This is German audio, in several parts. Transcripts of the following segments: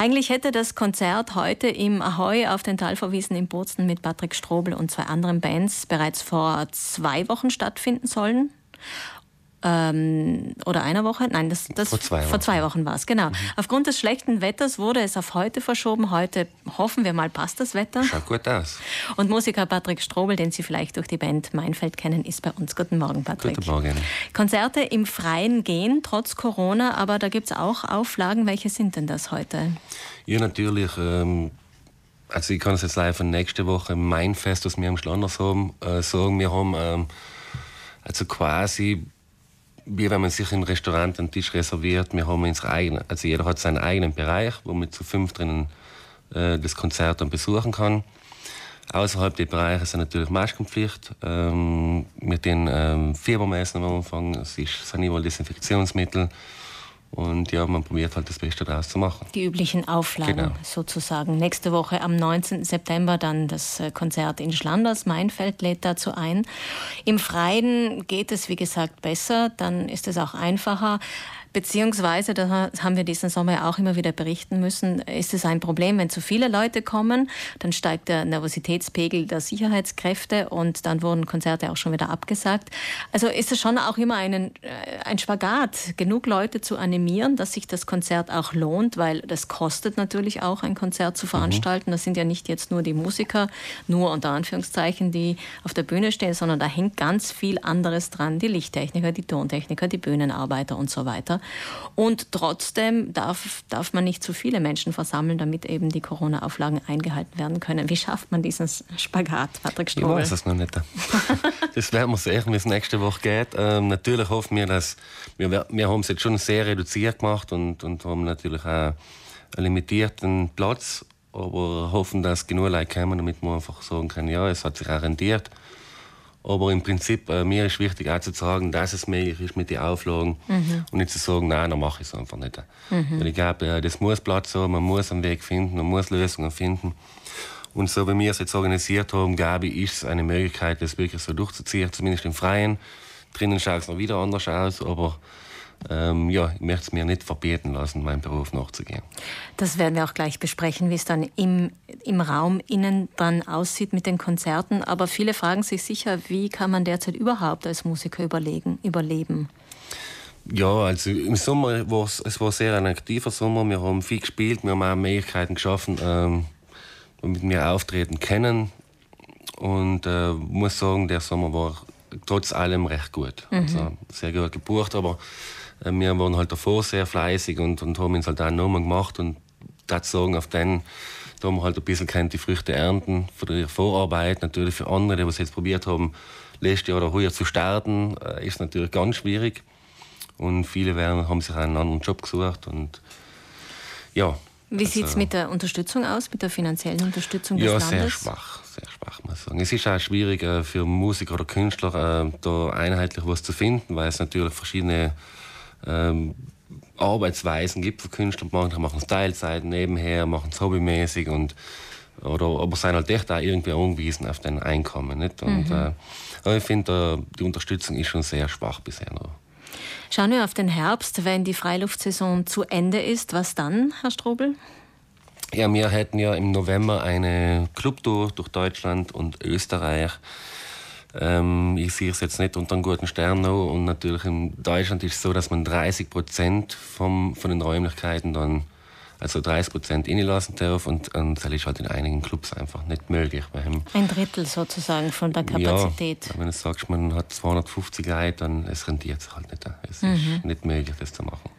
Eigentlich hätte das Konzert heute im Ahoy auf den Talverwiesen in Bozen mit Patrick Strobel und zwei anderen Bands bereits vor zwei Wochen stattfinden sollen ähm, oder einer Woche, nein, das, das vor zwei Wochen, vor zwei Wochen war es, genau. Mhm. Aufgrund des schlechten Wetters wurde es auf heute verschoben. Heute hoffen wir mal, passt das Wetter. Schaut gut aus. Und Musiker Patrick Strobel, den Sie vielleicht durch die Band Meinfeld kennen, ist bei uns. Guten Morgen, Patrick. Guten Morgen. Konzerte im Freien gehen, trotz Corona, aber da gibt es auch Auflagen. Welche sind denn das heute? Ja, natürlich. Ähm also ich kann es jetzt live von nächste Woche Mainfest, das wir am Schlanders haben, äh, sagen. Wir haben ähm, also quasi wie wenn man sich im Restaurant einen Tisch reserviert, wir haben unsere eigene, also jeder hat seinen eigenen Bereich, wo man zu fünf drinnen äh, das Konzert dann besuchen kann. Außerhalb der Bereiche sind natürlich Maskenpflicht. Ähm, mit den ähm, Fiebermessen am Anfang, es ist, überall Desinfektionsmittel. Und ja, man probiert halt das Beste daraus zu machen. Die üblichen Auflagen genau. sozusagen. Nächste Woche am 19. September dann das äh, Konzert in Schlanders. Meinfeld lädt dazu ein. Im Freien geht es, wie gesagt, besser. Dann ist es auch einfacher. Beziehungsweise, da haben wir diesen Sommer auch immer wieder berichten müssen, ist es ein Problem, wenn zu viele Leute kommen, dann steigt der Nervositätspegel der Sicherheitskräfte und dann wurden Konzerte auch schon wieder abgesagt. Also ist es schon auch immer einen, äh, ein Spagat, genug Leute zu animieren, dass sich das Konzert auch lohnt, weil das kostet natürlich auch, ein Konzert zu mhm. veranstalten. Das sind ja nicht jetzt nur die Musiker, nur unter Anführungszeichen, die auf der Bühne stehen, sondern da hängt ganz viel anderes dran. Die Lichttechniker, die Tontechniker, die Bühnenarbeiter und so weiter. Und trotzdem darf, darf man nicht zu viele Menschen versammeln, damit eben die Corona-Auflagen eingehalten werden können. Wie schafft man diesen Spagat, Patrick Strobel? Ich weiß es noch nicht. das werden wir sehen, wie es nächste Woche geht. Ähm, natürlich hoffen wir, dass wir, wir haben es jetzt schon sehr reduziert gemacht und, und haben natürlich auch einen limitierten Platz aber hoffen, dass genug Leute kommen, damit man einfach sagen kann, ja, es hat sich auch rentiert. Aber im Prinzip, äh, mir ist wichtig auch zu sagen, dass es möglich ist mit den Auflagen mhm. und nicht zu sagen, nein, dann mache ich es einfach nicht. Mhm. Weil ich glaube, äh, das muss Platz haben, man muss einen Weg finden, man muss Lösungen finden. Und so wie wir es jetzt organisiert haben, glaube ich, ist es eine Möglichkeit, das wirklich so durchzuziehen, zumindest im Freien. Drinnen schaut es noch wieder anders aus, aber ähm, ja, ich möchte es mir nicht verbieten lassen, meinem Beruf nachzugehen. Das werden wir auch gleich besprechen, wie es dann im, im Raum innen dann aussieht mit den Konzerten. Aber viele fragen sich sicher, wie kann man derzeit überhaupt als Musiker überlegen, überleben? Ja, also im Sommer war es, es war sehr ein aktiver Sommer. Wir haben viel gespielt, wir haben auch Möglichkeiten geschaffen, ähm, damit wir auftreten können. Und äh, muss sagen, der Sommer war trotz allem recht gut. Mhm. Also sehr gut gebucht, aber wir waren halt davor sehr fleißig und, und haben uns halt auch nochmal gemacht und das sagen, auf den da haben wir halt ein bisschen die Früchte ernten von der Vorarbeit. Natürlich für andere, die es jetzt probiert haben, letztes Jahr oder heuer zu starten, äh, ist natürlich ganz schwierig. Und viele werden, haben sich einen anderen Job gesucht und ja. Wie also, sieht es mit der Unterstützung aus, mit der finanziellen Unterstützung des ja, Landes? Ja, sehr schwach, sehr schwach, muss ich sagen. Es ist auch schwierig äh, für Musiker oder Künstler, da einheitlich was zu finden, weil es natürlich verschiedene ähm, Arbeitsweisen gibt für Künstler. Manche machen es Teilzeit nebenher, machen es hobbymäßig und oder aber sind halt echt auch irgendwie angewiesen auf den Einkommen. Nicht? Und, mhm. äh, ich finde, äh, die Unterstützung ist schon sehr schwach bisher noch. Schauen wir auf den Herbst, wenn die Freiluftsaison zu Ende ist. Was dann, Herr Strobel? Ja, wir hätten ja im November eine Clubtour durch Deutschland und Österreich. Ähm, ich sehe es jetzt nicht unter einem guten Stern noch. Und natürlich in Deutschland ist es so, dass man 30 Prozent von den Räumlichkeiten dann, also 30 Prozent lassen darf. Und, und das ist halt in einigen Clubs einfach nicht möglich. Ein Drittel sozusagen von der Kapazität. Ja, wenn du sagst, man hat 250 Leute, dann es rentiert sich halt nicht. Es mhm. ist nicht möglich, das zu machen.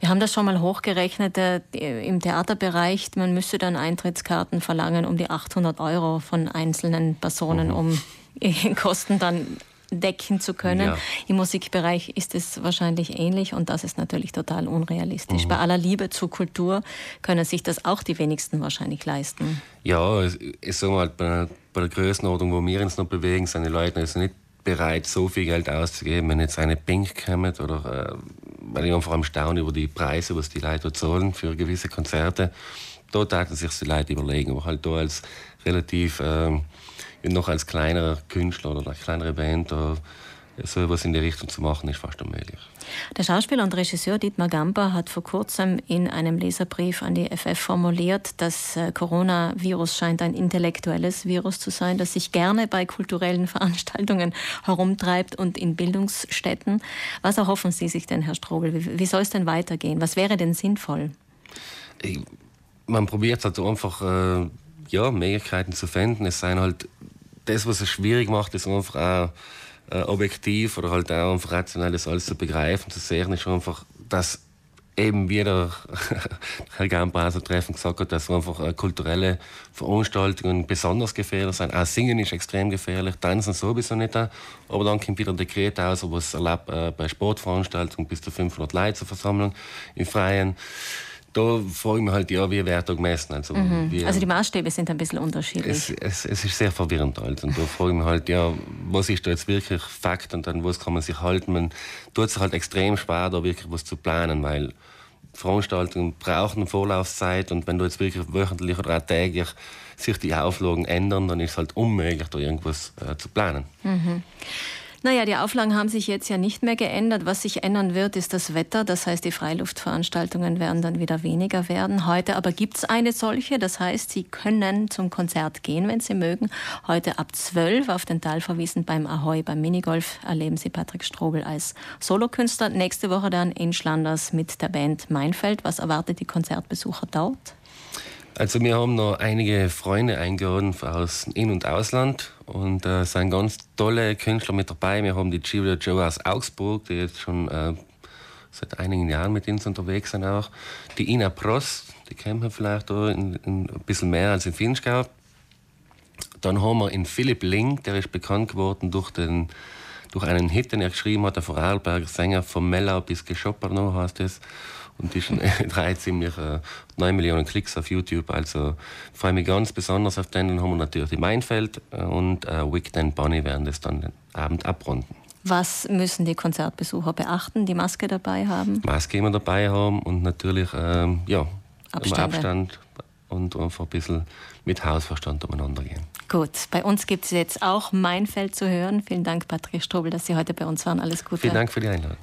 Wir haben das schon mal hochgerechnet äh, im Theaterbereich. Man müsste dann Eintrittskarten verlangen um die 800 Euro von einzelnen Personen, mhm. um Kosten dann decken zu können. Ja. Im Musikbereich ist es wahrscheinlich ähnlich und das ist natürlich total unrealistisch. Mhm. Bei aller Liebe zur Kultur können sich das auch die wenigsten wahrscheinlich leisten. Ja, ich sage mal, bei, bei der Größenordnung, wo wir uns noch bewegen, sind die Leute also nicht bereit, so viel Geld auszugeben, wenn jetzt eine Pink kommt oder äh, weil ich einfach am Staunen über die Preise, was die Leute zahlen für gewisse Konzerte. Da taten sich die Leute überlegen, aber halt da als relativ äh, noch als kleinerer Künstler oder als kleinere Band, so etwas in die Richtung zu machen, ist fast unmöglich. Der Schauspieler und Regisseur Dietmar Gamper hat vor kurzem in einem Leserbrief an die FF formuliert, das äh, Coronavirus scheint ein intellektuelles Virus zu sein, das sich gerne bei kulturellen Veranstaltungen herumtreibt und in Bildungsstätten. Was erhoffen Sie sich denn, Herr Strobel? Wie, wie soll es denn weitergehen? Was wäre denn sinnvoll? Ich, man probiert halt einfach äh, ja, Möglichkeiten zu finden. Es sind halt das, was es schwierig macht, ist einfach auch äh, objektiv oder halt auch einfach rational das alles zu begreifen, zu sehen, ist einfach, dass eben wieder Herr Gambraser treffen gesagt hat, dass einfach äh, kulturelle Veranstaltungen besonders gefährlich sind. Auch Singen ist extrem gefährlich, Tanzen sowieso nicht. Aber dann kommt wieder ein Dekret aus, wo es erlaubt, äh, bei Sportveranstaltungen bis zu 500 Leute zu versammeln im Freien da frage ich mich halt, ja, wie wird da gemessen? Also, mhm. wie, also die Maßstäbe sind ein bisschen unterschiedlich. Es, es, es ist sehr verwirrend halt. Und da frage ich mich halt, ja, was ist da jetzt wirklich Fakt und dann was kann man sich halten? Man tut sich halt extrem schwer, da wirklich was zu planen, weil Veranstaltungen brauchen Vorlaufzeit und wenn du jetzt wirklich wöchentlich oder auch täglich sich die Auflagen ändern, dann ist es halt unmöglich, da irgendwas äh, zu planen. Mhm. Naja, die Auflagen haben sich jetzt ja nicht mehr geändert. Was sich ändern wird, ist das Wetter. Das heißt, die Freiluftveranstaltungen werden dann wieder weniger werden. Heute aber gibt es eine solche. Das heißt, Sie können zum Konzert gehen, wenn Sie mögen. Heute ab 12 auf den Talverwiesen beim Ahoy, beim Minigolf, erleben Sie Patrick Strobel als Solokünstler. Nächste Woche dann in Schlanders mit der Band Meinfeld. Was erwartet die Konzertbesucher dort? Also wir haben noch einige Freunde eingeladen aus In- und Ausland und äh, sind ganz tolle Künstler mit dabei. Wir haben die Julia Joe aus Augsburg, die jetzt schon äh, seit einigen Jahren mit uns unterwegs sind auch. Die Ina Prost, die kennt man vielleicht auch in, in ein bisschen mehr als in Finchgau. Dann haben wir in Philipp Link, der ist bekannt geworden durch, den, durch einen Hit, den er geschrieben hat, der Vorarlberger Sänger, von Mellau bis Geschopperno heißt es und die schon drei ziemlich äh, 9 Millionen Klicks auf YouTube. Also freue mich ganz besonders auf den. Dann haben wir natürlich die Mainfeld äh, und äh, Wicked and Bonnie werden das dann den Abend abrunden. Was müssen die Konzertbesucher beachten? Die Maske dabei haben? Maske immer dabei haben und natürlich ähm, ja, Abstand und einfach ein bisschen mit Hausverstand umeinander gehen. Gut, bei uns gibt es jetzt auch Mainfeld zu hören. Vielen Dank, Patrick Strobel, dass Sie heute bei uns waren. Alles Gute. Vielen Dank für die Einladung.